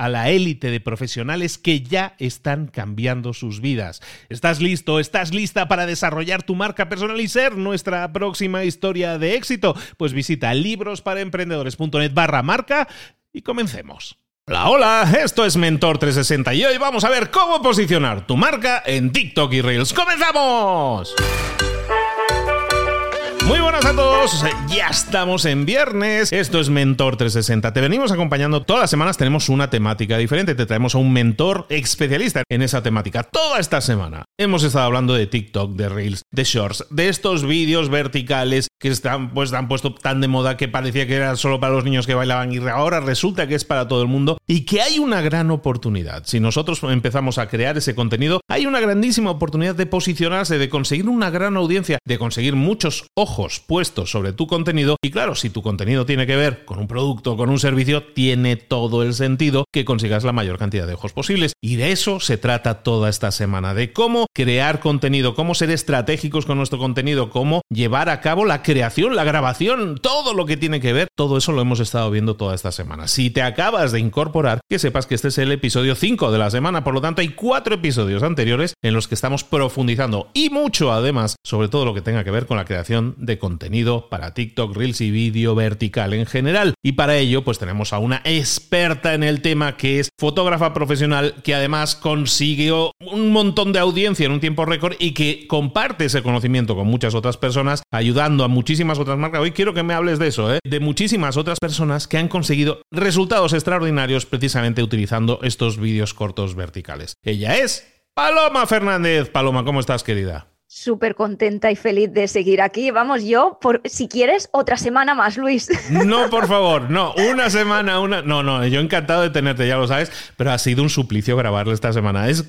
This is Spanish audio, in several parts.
a la élite de profesionales que ya están cambiando sus vidas. ¿Estás listo? ¿Estás lista para desarrollar tu marca personal y ser nuestra próxima historia de éxito? Pues visita librosparaemprendedores.net barra marca y comencemos. Hola, hola, esto es Mentor360 y hoy vamos a ver cómo posicionar tu marca en TikTok y Reels. ¡Comenzamos! Muy buenas a todos, ya estamos en viernes, esto es Mentor 360, te venimos acompañando todas las semanas, tenemos una temática diferente, te traemos a un mentor especialista en esa temática toda esta semana. Hemos estado hablando de TikTok, de Reels, de Shorts, de estos vídeos verticales que están, pues, han puesto tan de moda que parecía que era solo para los niños que bailaban y ahora resulta que es para todo el mundo y que hay una gran oportunidad. Si nosotros empezamos a crear ese contenido, hay una grandísima oportunidad de posicionarse, de conseguir una gran audiencia, de conseguir muchos ojos puestos sobre tu contenido y claro, si tu contenido tiene que ver con un producto o con un servicio, tiene todo el sentido que consigas la mayor cantidad de ojos posibles. Y de eso se trata toda esta semana, de cómo crear contenido, cómo ser estratégicos con nuestro contenido, cómo llevar a cabo la creación, la grabación, todo lo que tiene que ver, todo eso lo hemos estado viendo toda esta semana. Si te acabas de incorporar, que sepas que este es el episodio 5 de la semana, por lo tanto hay cuatro episodios anteriores en los que estamos profundizando y mucho además sobre todo lo que tenga que ver con la creación de contenido para TikTok, Reels y vídeo vertical en general. Y para ello, pues tenemos a una experta en el tema que es fotógrafa profesional que además consiguió un montón de audiencia en un tiempo récord y que comparte ese conocimiento con muchas otras personas, ayudando a muchísimas otras marcas. Hoy quiero que me hables de eso, ¿eh? de muchísimas otras personas que han conseguido resultados extraordinarios precisamente utilizando estos vídeos cortos verticales. Ella es Paloma Fernández. Paloma, ¿cómo estás, querida? Súper contenta y feliz de seguir aquí. Vamos, yo, por, si quieres, otra semana más, Luis. No, por favor, no, una semana, una. No, no, yo encantado de tenerte, ya lo sabes, pero ha sido un suplicio grabarlo esta semana. Es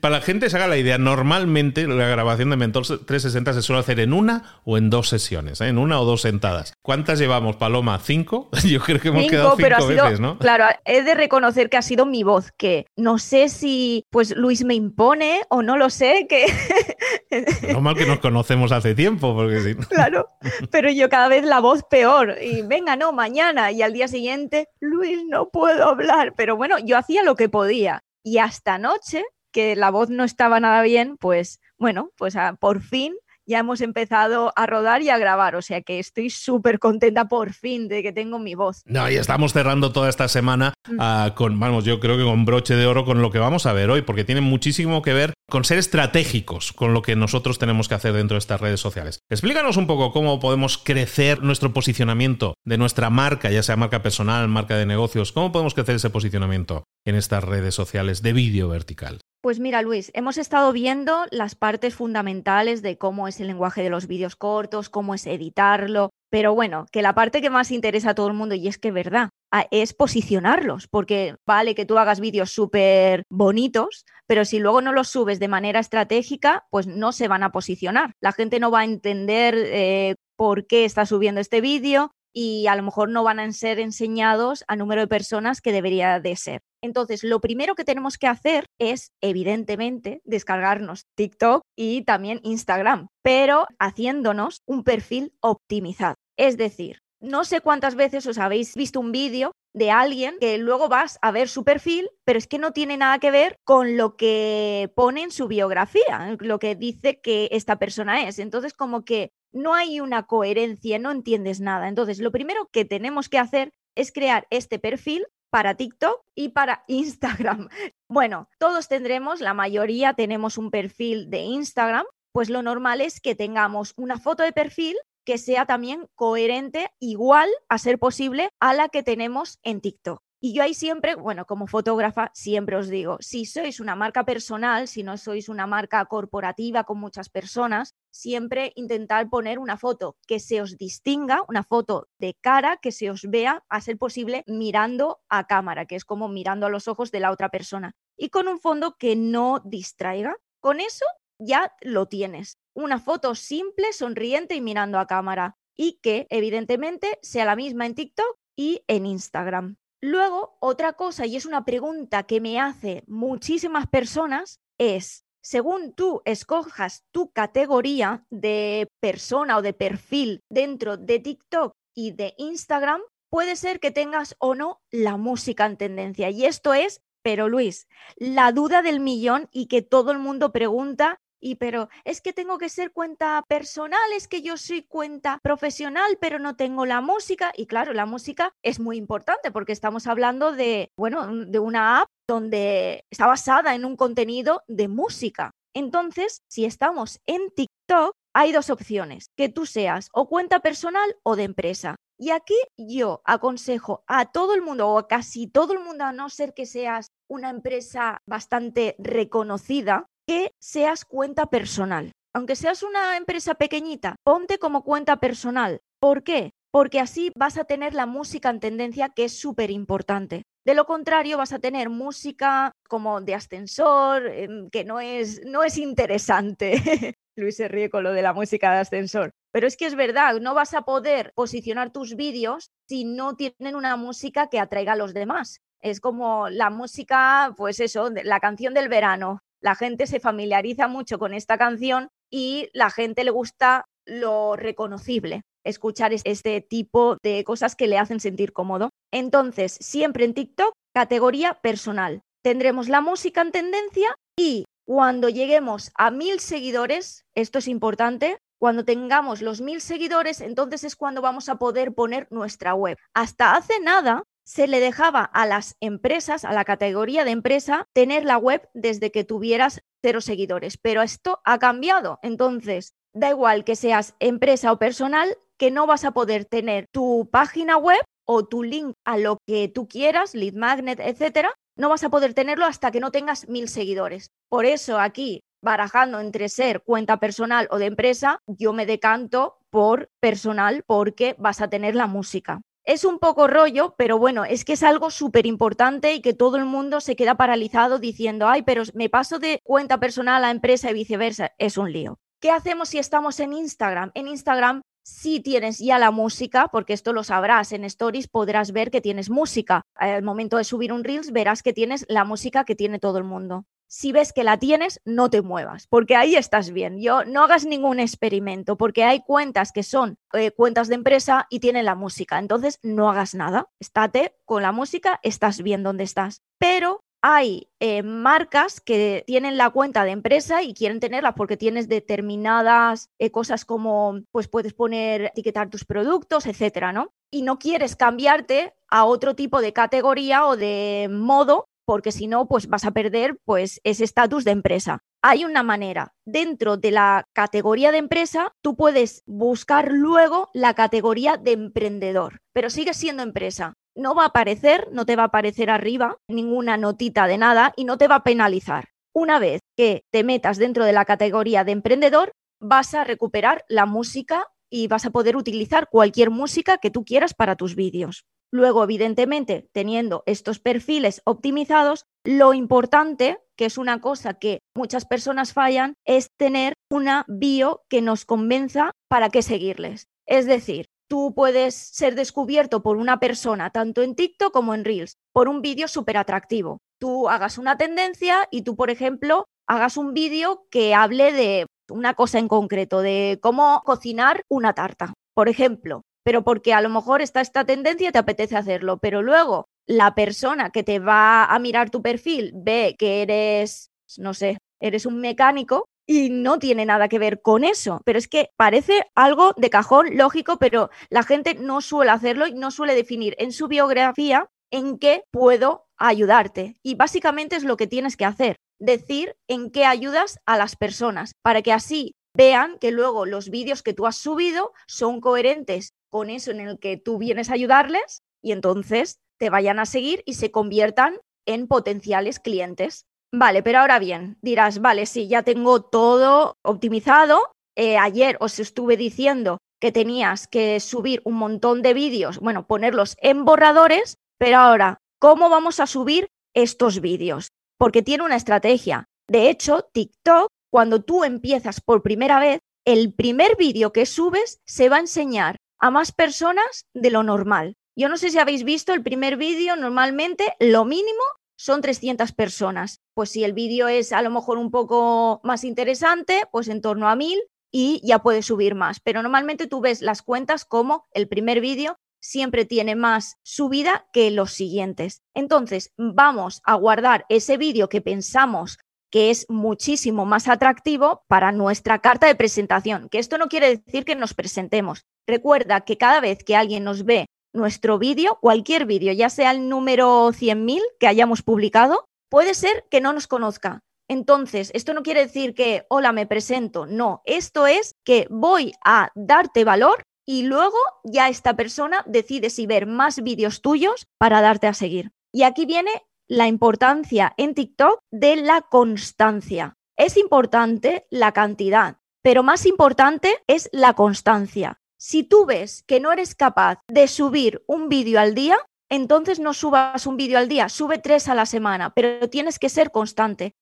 para la gente se haga la idea, normalmente la grabación de Mentor 360 se suele hacer en una o en dos sesiones, ¿eh? en una o dos sentadas. ¿Cuántas llevamos, Paloma? ¿Cinco? Yo creo que hemos quedado cinco veces, ¿no? Claro, he de reconocer que ha sido mi voz, que no sé si pues Luis me impone o no lo sé, que no mal que nos conocemos hace tiempo, porque sí. Claro, pero yo cada vez la voz peor. Y venga, no, mañana. Y al día siguiente, Luis, no puedo hablar. Pero bueno, yo hacía lo que podía. Y hasta anoche, que la voz no estaba nada bien, pues bueno, pues ah, por fin ya hemos empezado a rodar y a grabar, o sea que estoy súper contenta por fin de que tengo mi voz. No, y estamos cerrando toda esta semana mm. ah, con, vamos, yo creo que con broche de oro con lo que vamos a ver hoy, porque tiene muchísimo que ver con ser estratégicos con lo que nosotros tenemos que hacer dentro de estas redes sociales. Explícanos un poco cómo podemos crecer nuestro posicionamiento de nuestra marca, ya sea marca personal, marca de negocios, cómo podemos crecer ese posicionamiento en estas redes sociales de vídeo vertical. Pues mira, Luis, hemos estado viendo las partes fundamentales de cómo es el lenguaje de los vídeos cortos, cómo es editarlo, pero bueno, que la parte que más interesa a todo el mundo, y es que es verdad, es posicionarlos, porque vale que tú hagas vídeos súper bonitos, pero si luego no los subes de manera estratégica, pues no se van a posicionar. La gente no va a entender eh, por qué está subiendo este vídeo, y a lo mejor no van a ser enseñados a número de personas que debería de ser. Entonces, lo primero que tenemos que hacer es, evidentemente, descargarnos TikTok y también Instagram, pero haciéndonos un perfil optimizado. Es decir, no sé cuántas veces os habéis visto un vídeo de alguien que luego vas a ver su perfil, pero es que no tiene nada que ver con lo que pone en su biografía, lo que dice que esta persona es. Entonces, como que no hay una coherencia, no entiendes nada. Entonces, lo primero que tenemos que hacer es crear este perfil para TikTok y para Instagram. Bueno, todos tendremos, la mayoría tenemos un perfil de Instagram, pues lo normal es que tengamos una foto de perfil que sea también coherente, igual a ser posible, a la que tenemos en TikTok. Y yo ahí siempre, bueno, como fotógrafa, siempre os digo, si sois una marca personal, si no sois una marca corporativa con muchas personas, siempre intentad poner una foto que se os distinga, una foto de cara que se os vea, a ser posible, mirando a cámara, que es como mirando a los ojos de la otra persona. Y con un fondo que no distraiga. Con eso ya lo tienes. Una foto simple, sonriente y mirando a cámara. Y que evidentemente sea la misma en TikTok y en Instagram. Luego, otra cosa, y es una pregunta que me hace muchísimas personas, es, según tú escojas tu categoría de persona o de perfil dentro de TikTok y de Instagram, puede ser que tengas o no la música en tendencia. Y esto es, pero Luis, la duda del millón y que todo el mundo pregunta y pero es que tengo que ser cuenta personal, es que yo soy cuenta profesional, pero no tengo la música. Y claro, la música es muy importante porque estamos hablando de, bueno, de una app donde está basada en un contenido de música. Entonces, si estamos en TikTok, hay dos opciones, que tú seas o cuenta personal o de empresa. Y aquí yo aconsejo a todo el mundo o a casi todo el mundo, a no ser que seas una empresa bastante reconocida, que seas cuenta personal. Aunque seas una empresa pequeñita, ponte como cuenta personal. ¿Por qué? Porque así vas a tener la música en tendencia que es súper importante. De lo contrario, vas a tener música como de ascensor, em, que no es, no es interesante. Luis se ríe con lo de la música de ascensor. Pero es que es verdad, no vas a poder posicionar tus vídeos si no tienen una música que atraiga a los demás. Es como la música, pues eso, la canción del verano la gente se familiariza mucho con esta canción y la gente le gusta lo reconocible, escuchar este tipo de cosas que le hacen sentir cómodo. Entonces, siempre en TikTok, categoría personal. Tendremos la música en tendencia y cuando lleguemos a mil seguidores, esto es importante, cuando tengamos los mil seguidores, entonces es cuando vamos a poder poner nuestra web. Hasta hace nada, se le dejaba a las empresas, a la categoría de empresa, tener la web desde que tuvieras cero seguidores. Pero esto ha cambiado. Entonces, da igual que seas empresa o personal, que no vas a poder tener tu página web o tu link a lo que tú quieras, lead magnet, etcétera, no vas a poder tenerlo hasta que no tengas mil seguidores. Por eso aquí, barajando entre ser cuenta personal o de empresa, yo me decanto por personal porque vas a tener la música. Es un poco rollo, pero bueno, es que es algo súper importante y que todo el mundo se queda paralizado diciendo, ay, pero me paso de cuenta personal a empresa y viceversa. Es un lío. ¿Qué hacemos si estamos en Instagram? En Instagram si tienes ya la música, porque esto lo sabrás en Stories, podrás ver que tienes música. Al momento de subir un Reels verás que tienes la música que tiene todo el mundo si ves que la tienes, no te muevas, porque ahí estás bien. Yo no hagas ningún experimento, porque hay cuentas que son eh, cuentas de empresa y tienen la música. Entonces, no hagas nada. Estate con la música, estás bien donde estás. Pero hay eh, marcas que tienen la cuenta de empresa y quieren tenerla porque tienes determinadas eh, cosas como, pues puedes poner, etiquetar tus productos, etcétera, ¿no? Y no quieres cambiarte a otro tipo de categoría o de modo porque si no, pues vas a perder pues ese estatus de empresa. Hay una manera. Dentro de la categoría de empresa, tú puedes buscar luego la categoría de emprendedor, pero sigues siendo empresa. No va a aparecer, no te va a aparecer arriba ninguna notita de nada y no te va a penalizar. una vez que te metas dentro de la categoría de emprendedor, vas a recuperar la música y vas a poder utilizar cualquier música que tú quieras para tus vídeos. Luego, evidentemente, teniendo estos perfiles optimizados, lo importante, que es una cosa que muchas personas fallan, es tener una bio que nos convenza para qué seguirles. Es decir, tú puedes ser descubierto por una persona, tanto en TikTok como en Reels, por un vídeo súper atractivo. Tú hagas una tendencia y tú, por ejemplo, hagas un vídeo que hable de una cosa en concreto, de cómo cocinar una tarta, por ejemplo. Pero porque a lo mejor está esta tendencia y te apetece hacerlo, pero luego la persona que te va a mirar tu perfil ve que eres, no sé, eres un mecánico y no tiene nada que ver con eso. Pero es que parece algo de cajón lógico, pero la gente no suele hacerlo y no suele definir en su biografía en qué puedo ayudarte. Y básicamente es lo que tienes que hacer, decir en qué ayudas a las personas, para que así vean que luego los vídeos que tú has subido son coherentes con eso en el que tú vienes a ayudarles y entonces te vayan a seguir y se conviertan en potenciales clientes. Vale, pero ahora bien, dirás, vale, sí, ya tengo todo optimizado. Eh, ayer os estuve diciendo que tenías que subir un montón de vídeos, bueno, ponerlos en borradores, pero ahora, ¿cómo vamos a subir estos vídeos? Porque tiene una estrategia. De hecho, TikTok, cuando tú empiezas por primera vez, el primer vídeo que subes se va a enseñar a más personas de lo normal. Yo no sé si habéis visto el primer vídeo, normalmente lo mínimo son 300 personas. Pues si el vídeo es a lo mejor un poco más interesante, pues en torno a 1000 y ya puedes subir más. Pero normalmente tú ves las cuentas como el primer vídeo siempre tiene más subida que los siguientes. Entonces, vamos a guardar ese vídeo que pensamos que es muchísimo más atractivo para nuestra carta de presentación, que esto no quiere decir que nos presentemos. Recuerda que cada vez que alguien nos ve nuestro vídeo, cualquier vídeo, ya sea el número 100.000 que hayamos publicado, puede ser que no nos conozca. Entonces, esto no quiere decir que, hola, me presento. No, esto es que voy a darte valor y luego ya esta persona decide si ver más vídeos tuyos para darte a seguir. Y aquí viene la importancia en TikTok de la constancia. Es importante la cantidad, pero más importante es la constancia. Si tú ves que no eres capaz de subir un vídeo al día, entonces no subas un vídeo al día, sube tres a la semana, pero tienes que ser constante.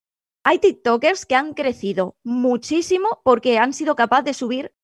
Hay TikTokers que han crecido muchísimo porque han sido capaces de subir,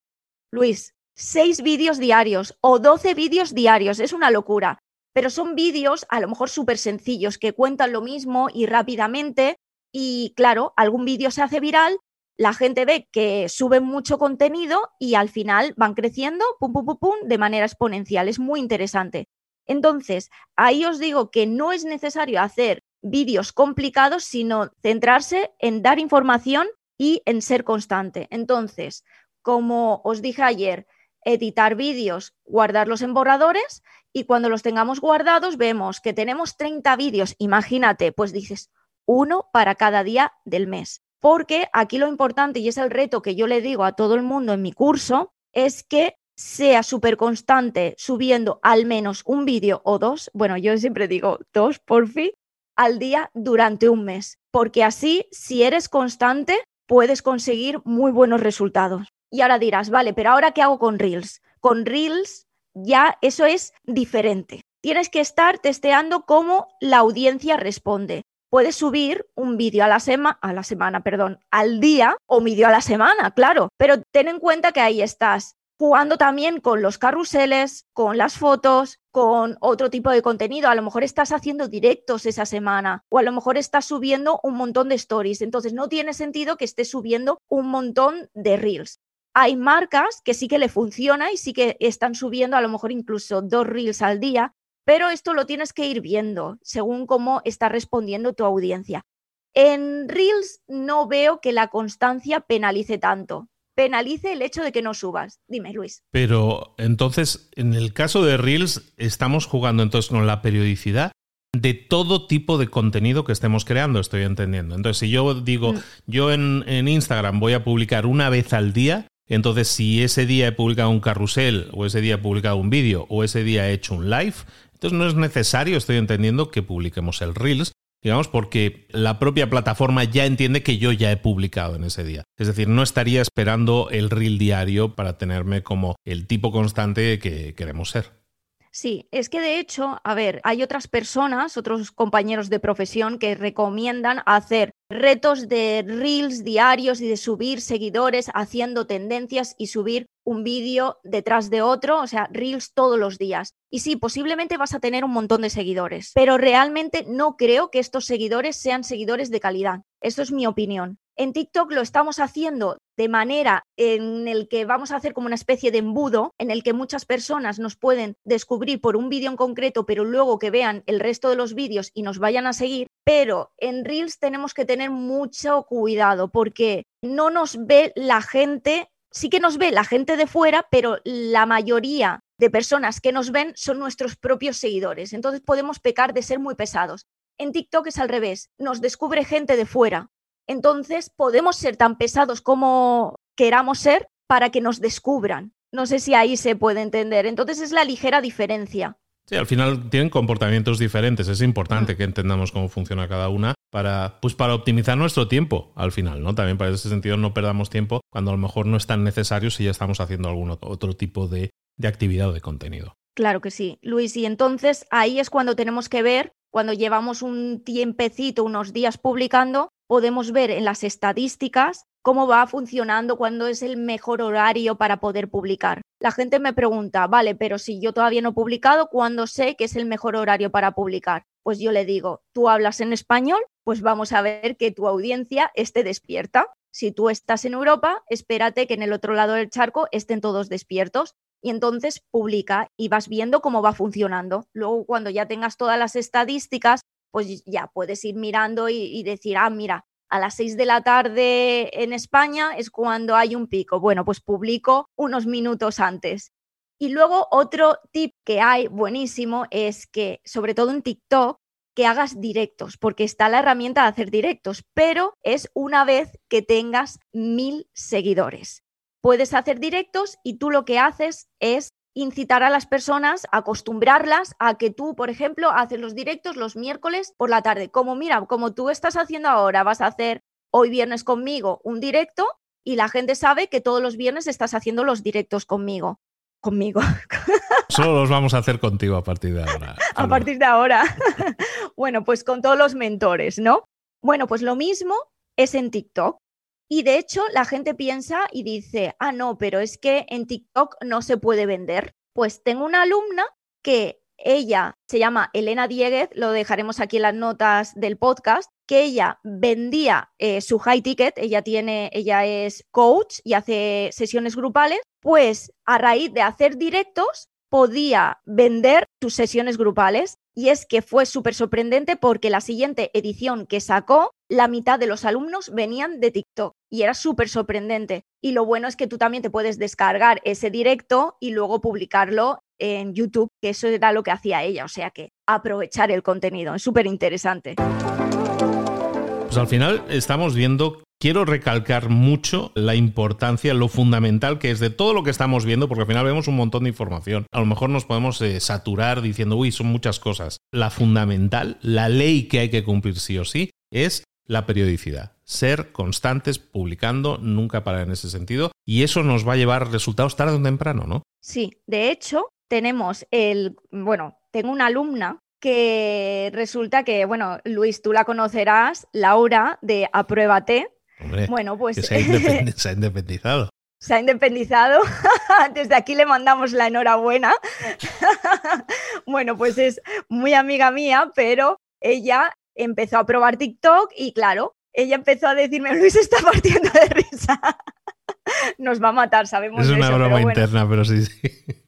Luis, seis vídeos diarios o doce vídeos diarios. Es una locura. Pero son vídeos a lo mejor súper sencillos que cuentan lo mismo y rápidamente. Y claro, algún vídeo se hace viral la gente ve que suben mucho contenido y al final van creciendo, pum, pum, pum, pum, de manera exponencial. Es muy interesante. Entonces, ahí os digo que no es necesario hacer vídeos complicados, sino centrarse en dar información y en ser constante. Entonces, como os dije ayer, editar vídeos, guardarlos en borradores y cuando los tengamos guardados vemos que tenemos 30 vídeos, imagínate, pues dices uno para cada día del mes. Porque aquí lo importante, y es el reto que yo le digo a todo el mundo en mi curso, es que sea súper constante subiendo al menos un vídeo o dos, bueno, yo siempre digo dos por fin, al día durante un mes, porque así, si eres constante, puedes conseguir muy buenos resultados. Y ahora dirás, vale, pero ahora ¿qué hago con Reels? Con Reels ya eso es diferente. Tienes que estar testeando cómo la audiencia responde puedes subir un vídeo a la semana, a la semana, perdón, al día o vídeo a la semana, claro, pero ten en cuenta que ahí estás jugando también con los carruseles, con las fotos, con otro tipo de contenido. A lo mejor estás haciendo directos esa semana o a lo mejor estás subiendo un montón de stories. Entonces no tiene sentido que estés subiendo un montón de reels. Hay marcas que sí que le funciona y sí que están subiendo a lo mejor incluso dos reels al día, pero esto lo tienes que ir viendo según cómo está respondiendo tu audiencia. En Reels no veo que la constancia penalice tanto. Penalice el hecho de que no subas. Dime, Luis. Pero entonces, en el caso de Reels, estamos jugando entonces con la periodicidad de todo tipo de contenido que estemos creando, estoy entendiendo. Entonces, si yo digo, mm. yo en, en Instagram voy a publicar una vez al día, entonces, si ese día he publicado un carrusel, o ese día he publicado un vídeo, o ese día he hecho un live, entonces no es necesario, estoy entendiendo, que publiquemos el Reels, digamos, porque la propia plataforma ya entiende que yo ya he publicado en ese día. Es decir, no estaría esperando el reel diario para tenerme como el tipo constante que queremos ser. Sí, es que de hecho, a ver, hay otras personas, otros compañeros de profesión que recomiendan hacer retos de reels diarios y de subir seguidores haciendo tendencias y subir un vídeo detrás de otro, o sea, reels todos los días. Y sí, posiblemente vas a tener un montón de seguidores, pero realmente no creo que estos seguidores sean seguidores de calidad. Eso es mi opinión. En TikTok lo estamos haciendo de manera en el que vamos a hacer como una especie de embudo en el que muchas personas nos pueden descubrir por un vídeo en concreto, pero luego que vean el resto de los vídeos y nos vayan a seguir. Pero en Reels tenemos que tener mucho cuidado porque no nos ve la gente, sí que nos ve la gente de fuera, pero la mayoría de personas que nos ven son nuestros propios seguidores. Entonces podemos pecar de ser muy pesados. En TikTok es al revés, nos descubre gente de fuera, entonces podemos ser tan pesados como queramos ser para que nos descubran. No sé si ahí se puede entender. Entonces es la ligera diferencia. Sí, al final tienen comportamientos diferentes. Es importante que entendamos cómo funciona cada una para, pues para optimizar nuestro tiempo al final, ¿no? También para ese sentido no perdamos tiempo cuando a lo mejor no es tan necesario si ya estamos haciendo algún otro tipo de, de actividad o de contenido. Claro que sí, Luis. Y entonces ahí es cuando tenemos que ver, cuando llevamos un tiempecito, unos días publicando, podemos ver en las estadísticas cómo va funcionando, cuándo es el mejor horario para poder publicar. La gente me pregunta, vale, pero si yo todavía no he publicado, ¿cuándo sé que es el mejor horario para publicar? Pues yo le digo, tú hablas en español, pues vamos a ver que tu audiencia esté despierta. Si tú estás en Europa, espérate que en el otro lado del charco estén todos despiertos y entonces publica y vas viendo cómo va funcionando. Luego, cuando ya tengas todas las estadísticas, pues ya puedes ir mirando y, decir, ah, mira, a las 6 de la tarde en España es cuando hay un pico. Bueno, pues publico unos minutos antes. Y luego otro tip que hay buenísimo es que, sobre todo en TikTok, que hagas directos, porque está la herramienta de hacer directos, pero es una vez que tengas mil seguidores. Puedes hacer directos y tú lo que haces es incitar a las personas, acostumbrarlas a que tú, por ejemplo, haces los directos los miércoles por la tarde. Como mira, como tú estás haciendo ahora, vas a hacer hoy viernes conmigo un directo y la gente sabe que todos los viernes estás haciendo los directos conmigo. Conmigo. Solo los vamos a hacer contigo a partir de ahora. a partir de ahora. bueno, pues con todos los mentores, ¿no? Bueno, pues lo mismo es en TikTok. Y de hecho, la gente piensa y dice, ah, no, pero es que en TikTok no se puede vender. Pues tengo una alumna que ella se llama Elena Dieguez, lo dejaremos aquí en las notas del podcast, que ella vendía eh, su high ticket, ella tiene, ella es coach y hace sesiones grupales, pues a raíz de hacer directos podía vender sus sesiones grupales y es que fue súper sorprendente porque la siguiente edición que sacó, la mitad de los alumnos venían de TikTok y era súper sorprendente. Y lo bueno es que tú también te puedes descargar ese directo y luego publicarlo en YouTube, que eso era lo que hacía ella, o sea que aprovechar el contenido, es súper interesante. Pues al final estamos viendo quiero recalcar mucho la importancia, lo fundamental que es de todo lo que estamos viendo, porque al final vemos un montón de información. A lo mejor nos podemos eh, saturar diciendo, uy, son muchas cosas. La fundamental, la ley que hay que cumplir sí o sí, es la periodicidad. Ser constantes, publicando, nunca parar en ese sentido. Y eso nos va a llevar resultados tarde o temprano, ¿no? Sí, de hecho, tenemos el, bueno, tengo una alumna que resulta que, bueno, Luis, tú la conocerás, Laura de Apruébate, bueno, pues. se ha, independizado. Se ha independizado. Desde aquí le mandamos la enhorabuena. bueno, pues es muy amiga mía, pero ella empezó a probar TikTok y claro, ella empezó a decirme, Luis está partiendo de risa. Nos va a matar, sabemos. Es una broma interna, pero sí, sí.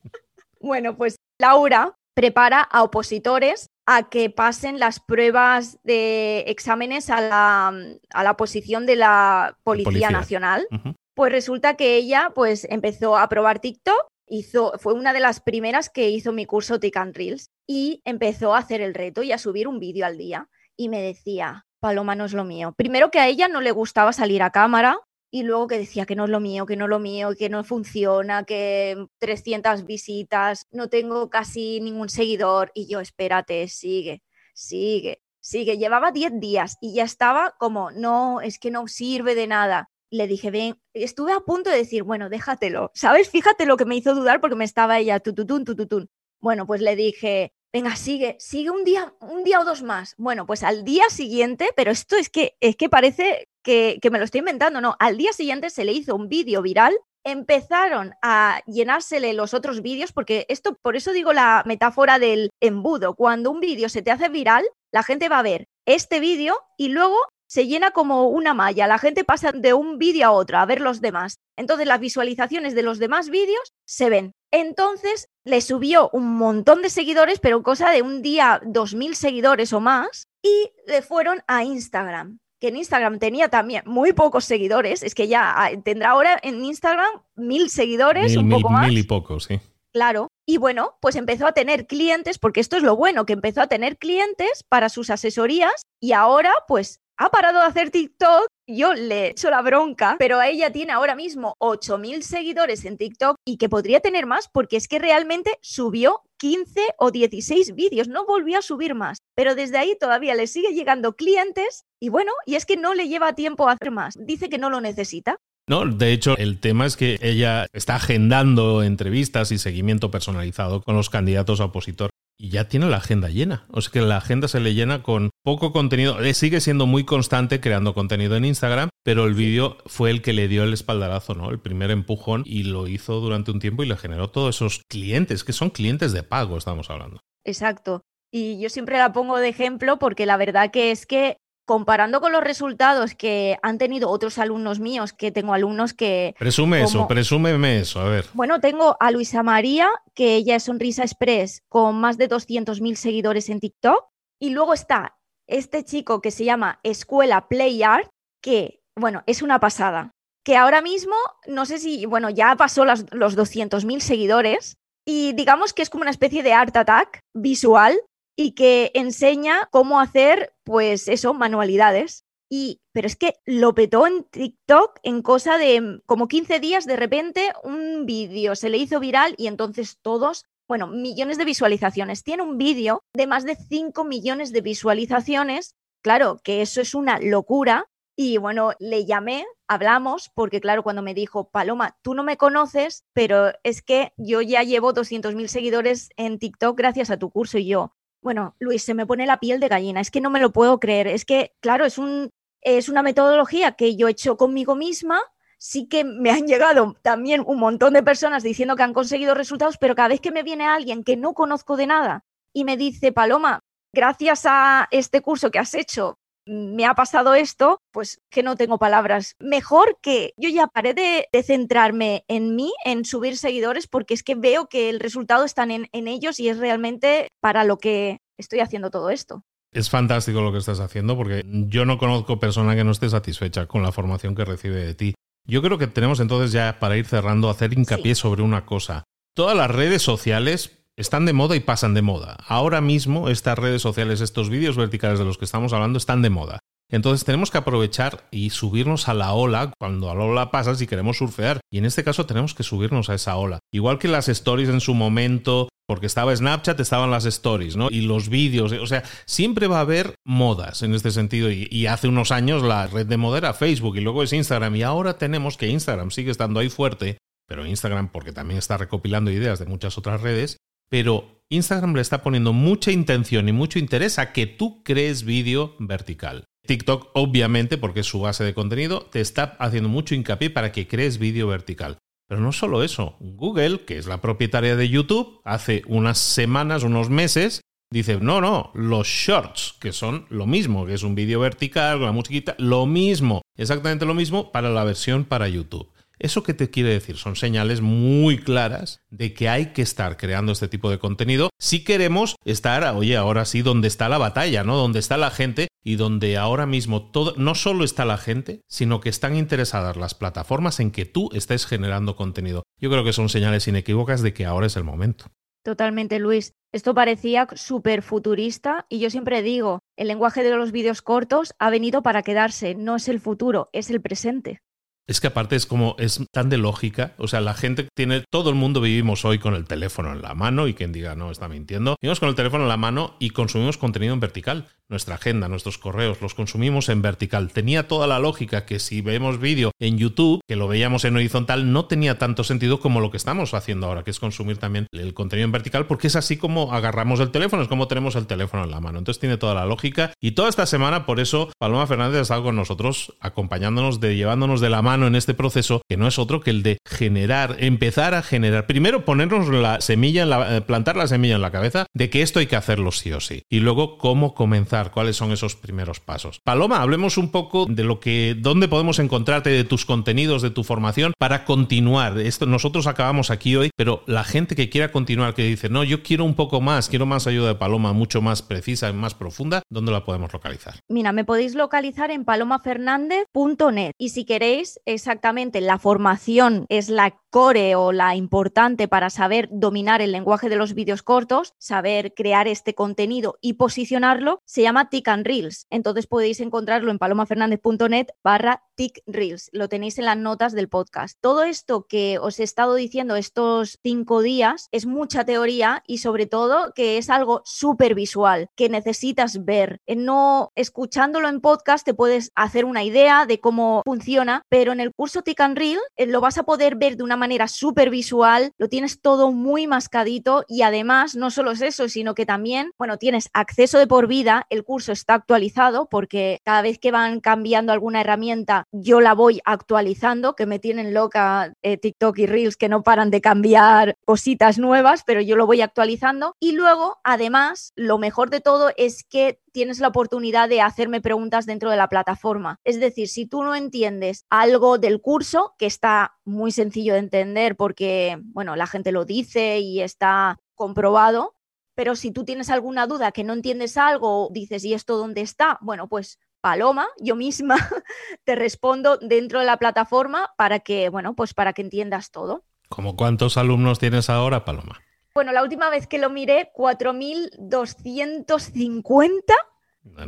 Bueno, pues Laura prepara a opositores a que pasen las pruebas de exámenes a la, a la posición de la Policía, Nacional. Pues resulta que ella pues empezó a probar TikTok, hizo, fue una de las primeras que hizo mi curso Tik Reels y empezó a hacer el reto y a subir un vídeo al día. Y me decía, Paloma no es lo mío. Primero que a ella no le gustaba salir a cámara, y luego que decía que no es lo mío, que no es lo mío, que no funciona, que 300 visitas, no tengo casi ningún seguidor y yo, espérate, sigue, sigue. Sí, que llevaba 10 días y ya estaba como, no, es que no sirve de nada. Le dije, ven, estuve a punto de decir, bueno, déjatelo, ¿sabes? Fíjate lo que me hizo dudar porque me estaba ella tututun, tututun. Bueno, pues le dije, venga, sigue, sigue un día, un día o dos más. Bueno, pues al día siguiente, pero esto es que, es que parece que, que me lo estoy inventando, no, al día siguiente se le hizo un vídeo viral empezaron a llenársele los otros vídeos, porque esto, por eso digo la metáfora del embudo, cuando un vídeo se te hace viral, la gente va a ver este vídeo y luego se llena como una malla, la gente pasa de un vídeo a otro a ver los demás. Entonces las visualizaciones de los demás vídeos se ven. Entonces le subió un montón de seguidores, pero cosa de un día 2.000 seguidores o más, y le fueron a Instagram que en Instagram tenía también muy pocos seguidores, es que ya ah, tendrá ahora en Instagram mil seguidores, un poco más. Mil y pocos, sí. Claro. Y bueno, pues empezó a tener clientes, porque esto es lo bueno, que empezó a tener clientes para sus asesorías y ahora pues ha parado de hacer TikTok, yo le echo la bronca, pero ella tiene ahora mismo 8.000 seguidores en TikTok y que podría tener más porque es que realmente subió 15 o 16 vídeos, no volvió a subir más, pero desde ahí todavía le sigue llegando clientes y bueno, y es que no le lleva tiempo a hacer más, dice que no lo necesita. No, de hecho, el tema es que ella está agendando entrevistas y seguimiento personalizado con los candidatos a opositor y ya tiene la agenda llena. O sea que la agenda se le llena con poco contenido. Le sigue siendo muy constante creando contenido en Instagram, pero el vídeo fue el que le dio el espaldarazo, ¿no? El primer empujón y lo hizo durante un tiempo y le generó todos esos clientes, que son clientes de pago, estamos hablando. Exacto. Y yo siempre la pongo de ejemplo porque la verdad que es que comparando con los resultados que han tenido otros alumnos míos, que tengo alumnos que... Presume eso, presúmeme eso, a ver. Bueno, tengo a Luisa María, que ella es Sonrisa Express, con más de 200.000 seguidores en TikTok. Y luego está este chico que se llama Escuela Play Art, que, bueno, es una pasada. Que ahora mismo, no sé si, bueno, ya pasó los 200.000 seguidores. Y digamos que es como una especie de art attack visual y que enseña cómo hacer, pues eso, manualidades. Y, pero es que lo petó en TikTok en cosa de mm, como 15 días, de repente un vídeo se le hizo viral y entonces todos, bueno, millones de visualizaciones. Tiene un vídeo de más de 5 millones de visualizaciones. Claro, que eso es una locura. Y bueno, le llamé, hablamos, porque claro, cuando me dijo, Paloma, tú no me conoces, pero es que yo ya llevo 200.000 seguidores en TikTok gracias a tu curso y yo, bueno, Luis, se me pone la piel de gallina, es que no me lo puedo creer, es que, claro, es, un, es una metodología que yo he hecho conmigo misma, sí que me han llegado también un montón de personas diciendo que han conseguido resultados, pero cada vez que me viene alguien que no conozco de nada y me dice, Paloma, gracias a este curso que has hecho, me ha pasado esto, pues que no tengo palabras. Mejor que yo ya paré de, centrarme en mí, en subir seguidores, porque es que veo que el resultado está en, en ellos y es realmente para lo que estoy haciendo todo esto. Es fantástico lo que estás haciendo porque yo no conozco persona que no esté satisfecha con la formación que recibe de ti. Yo creo que tenemos entonces ya para ir cerrando hacer hincapié sobre una cosa. Todas las redes sociales están de moda y pasan de moda. Ahora mismo estas redes sociales, estos vídeos verticales de los que estamos hablando, están de moda. Entonces tenemos que aprovechar y subirnos a la ola cuando a la ola pasa si queremos surfear. Y en este caso tenemos que subirnos a esa ola. Igual que las stories en su momento, porque estaba Snapchat, estaban las stories, ¿no? Y los vídeos, o sea, siempre va a haber modas en este sentido. Y, y, hace unos años la red de moda era Facebook y luego es Instagram. Y ahora tenemos que Instagram sigue estando ahí fuerte, pero Instagram, porque también está recopilando ideas de muchas otras redes, pero Instagram le está poniendo mucha intención y mucho interés a que tú crees vídeo vertical. TikTok, obviamente, porque es su base de contenido, te está haciendo mucho hincapié para que crees vídeo vertical. Pero no solo eso, Google, que es la propietaria de YouTube, hace unas semanas, unos meses, dice, no, no, los shorts, que son lo mismo, que es un vídeo vertical la musiquita, lo mismo, exactamente lo mismo para la versión para YouTube. ¿Eso qué te quiere decir? Son señales muy claras de que hay que estar creando este tipo de contenido si queremos estar, oye, ahora sí, donde está la batalla, ¿no? Donde está la gente y donde ahora mismo todo, no solo está la gente, sino que están interesadas las plataformas en que tú estés generando contenido. Yo creo que son señales inequívocas de que ahora es el momento. Totalmente, Luis. Esto parecía súper futurista y yo siempre digo, el lenguaje de los vídeos cortos ha venido para quedarse, no es el futuro, es el presente. Es que aparte es como, es tan de lógica. O sea, la gente tiene, todo el mundo vivimos hoy con el teléfono en la mano y quien diga no está mintiendo. Vivimos con el teléfono en la mano y consumimos contenido en vertical. Nuestra agenda, nuestros correos, los consumimos en vertical. Tenía toda la lógica que si vemos vídeo en YouTube, que lo veíamos en horizontal, no tenía tanto sentido como lo que estamos haciendo ahora, que es consumir también el contenido en vertical, porque es así como agarramos el teléfono, es como tenemos el teléfono en la mano. Entonces tiene toda la lógica. Y toda esta semana, por eso, Paloma Fernández ha estado con nosotros, acompañándonos, de llevándonos de la mano en este proceso, que no es otro que el de generar, empezar a generar. Primero ponernos la semilla, en la, eh, plantar la semilla en la cabeza de que esto hay que hacerlo sí o sí. Y luego cómo comenzar, cuáles son esos primeros pasos. Paloma, hablemos un poco de lo que, dónde podemos encontrarte, de tus contenidos, de tu formación, para continuar. Esto, nosotros acabamos aquí hoy, pero la gente que quiera continuar, que dice, no, yo quiero un poco más, quiero más ayuda de Paloma, mucho más precisa y más profunda, ¿dónde la podemos localizar? Mira, me podéis localizar en palomafernandez.net y si queréis exactamente la formación es la core o la importante para saber dominar el lenguaje de los vídeos cortos, saber crear este contenido y posicionarlo, se llama Tick and Reels. Entonces podéis encontrarlo en palomafernandez.net barra Tick Reels. Lo tenéis en las notas del podcast. Todo esto que os he estado diciendo estos cinco días es mucha teoría y sobre todo que es algo súper visual, que necesitas ver. No escuchándolo en podcast te puedes hacer una idea de cómo funciona, pero en el curso Tick and Reel eh, lo vas a poder ver de una manera súper visual, lo tienes todo muy mascadito y además no solo es eso, sino que también, bueno, tienes acceso de por vida, curso está actualizado porque cada vez que van cambiando alguna herramienta, yo la voy actualizando, que me tienen loca eh, TikTok y Reels que no paran de cambiar cositas nuevas, pero yo lo voy actualizando. Y luego, además, lo mejor de todo es que tienes la oportunidad de hacerme preguntas dentro de la plataforma. Es decir, si tú no entiendes algo del curso, que está muy sencillo de entender porque, bueno, la gente lo dice y está comprobado, pero si tú tienes alguna duda que no entiendes algo, dices, ¿y esto dónde está? Bueno, pues Paloma, yo misma te respondo dentro de la plataforma para que, bueno, pues para que entiendas todo. ¿Cómo cuántos alumnos tienes ahora, Paloma? Bueno, la última vez que lo miré, 4.250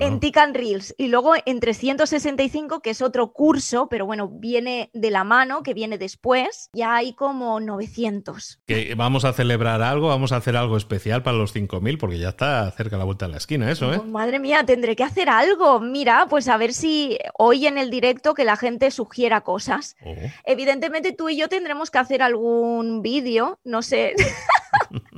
en Tick Reels y luego en 365, que es otro curso, pero bueno, viene de la mano, que viene después, ya hay como 900. Que vamos a celebrar algo, vamos a hacer algo especial para los 5000, porque ya está cerca la vuelta de la esquina eso, ¿eh? Oh, madre mía, tendré que hacer algo. Mira, pues a ver si hoy en el directo que la gente sugiera cosas. Oh. Evidentemente tú y yo tendremos que hacer algún vídeo, no sé.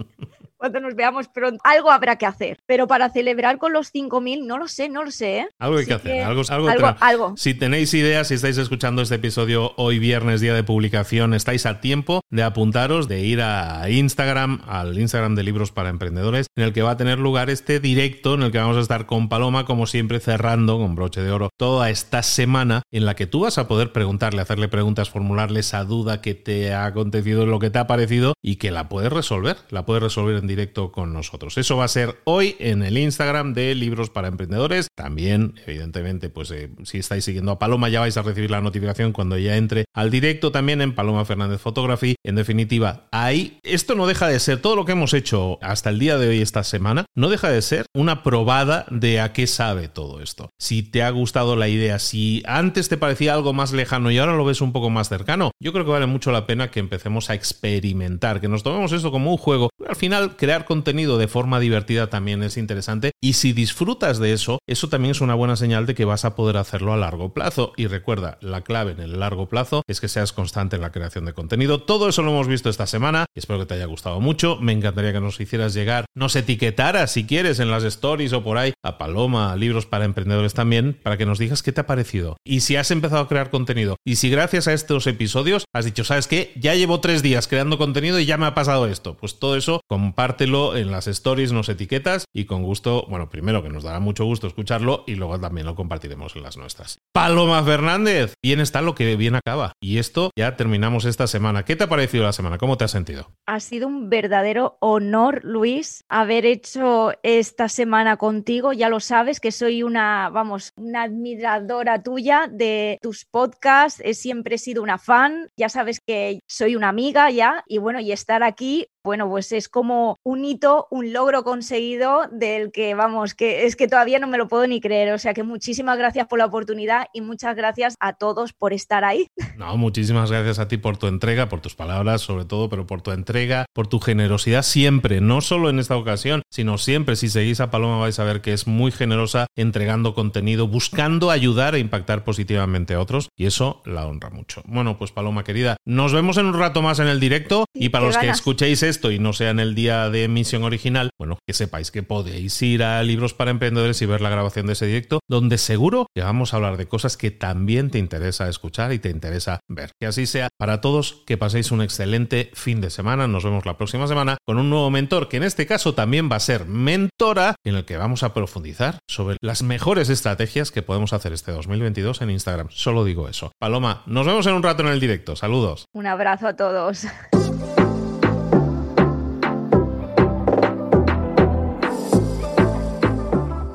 cuando nos veamos pronto. Algo habrá que hacer, pero para celebrar con los 5.000, no lo sé, no lo sé. ¿eh? Algo hay que hacer, algo, algo, algo, Si tenéis ideas, si estáis escuchando este episodio hoy viernes, día de publicación, estáis a tiempo de apuntaros, de ir a Instagram, al Instagram de Libros para Emprendedores, en el que va a tener lugar este directo en el que vamos a estar con Paloma, como siempre, cerrando con broche de oro toda esta semana en la que tú vas a poder preguntarle, hacerle preguntas, formularle esa duda que te ha acontecido, lo que te ha parecido y que la puedes resolver, la puedes resolver en directo con nosotros. Eso va a ser hoy en el Instagram de Libros para Emprendedores. También, evidentemente, pues eh, si estáis siguiendo a Paloma ya vais a recibir la notificación cuando ya entre al directo también en Paloma Fernández Photography. En definitiva, ahí esto no deja de ser todo lo que hemos hecho hasta el día de hoy esta semana, no deja de ser una probada de a qué sabe todo esto. Si te ha gustado la idea, si antes te parecía algo más lejano y ahora lo ves un poco más cercano, yo creo que vale mucho la pena que empecemos a experimentar, que nos tomemos esto como un juego. Al final, crear contenido de forma divertida también es interesante y si disfrutas de eso, eso también es una buena señal de que vas a poder hacerlo a largo plazo. Y recuerda, la clave en el largo plazo es que seas constante en la creación de contenido. Todo eso lo hemos visto esta semana espero que te haya gustado mucho. Me encantaría que nos hicieras llegar, nos etiquetaras si quieres en las stories o por ahí a Paloma, a libros para emprendedores también, para que nos digas qué te ha parecido. Y si has empezado a crear contenido y si gracias a estos episodios has dicho, ¿sabes qué? Ya llevo tres días creando contenido y ya me ha pasado esto. Pues todo eso compártelo en las stories, nos etiquetas y con gusto, bueno, primero que nos dará mucho gusto escucharlo y luego también lo compartiremos en las nuestras. Paloma Fernández, bien está lo que bien acaba. Y esto ya terminamos esta semana. ¿Qué te ha parecido la semana? ¿Cómo te has sentido? Ha sido un verdadero honor, Luis, haber hecho esta semana contigo. Ya lo sabes que soy una, vamos, una admiradora tuya de tus podcasts. He siempre sido una fan. Ya sabes que soy una amiga ya. Y bueno, y estar aquí bueno, pues es como un hito, un logro conseguido del que, vamos, que es que todavía no me lo puedo ni creer. O sea que muchísimas gracias por la oportunidad y muchas gracias a todos por estar ahí. No, muchísimas gracias a ti por tu entrega, por tus palabras sobre todo, pero por tu entrega, por tu generosidad siempre, no solo en esta ocasión, sino siempre. Si seguís a Paloma vais a ver que es muy generosa entregando contenido, buscando ayudar e impactar positivamente a otros y eso la honra mucho. Bueno, pues Paloma querida, nos vemos en un rato más en el directo y para los que escuchéis esto y no sea en el día de emisión original, bueno, que sepáis que podéis ir a Libros para Emprendedores y ver la grabación de ese directo, donde seguro que vamos a hablar de cosas que también te interesa escuchar y te interesa ver. Que así sea para todos, que paséis un excelente fin de semana. Nos vemos la próxima semana con un nuevo mentor, que en este caso también va a ser mentora, en el que vamos a profundizar sobre las mejores estrategias que podemos hacer este 2022 en Instagram. Solo digo eso. Paloma, nos vemos en un rato en el directo. Saludos. Un abrazo a todos.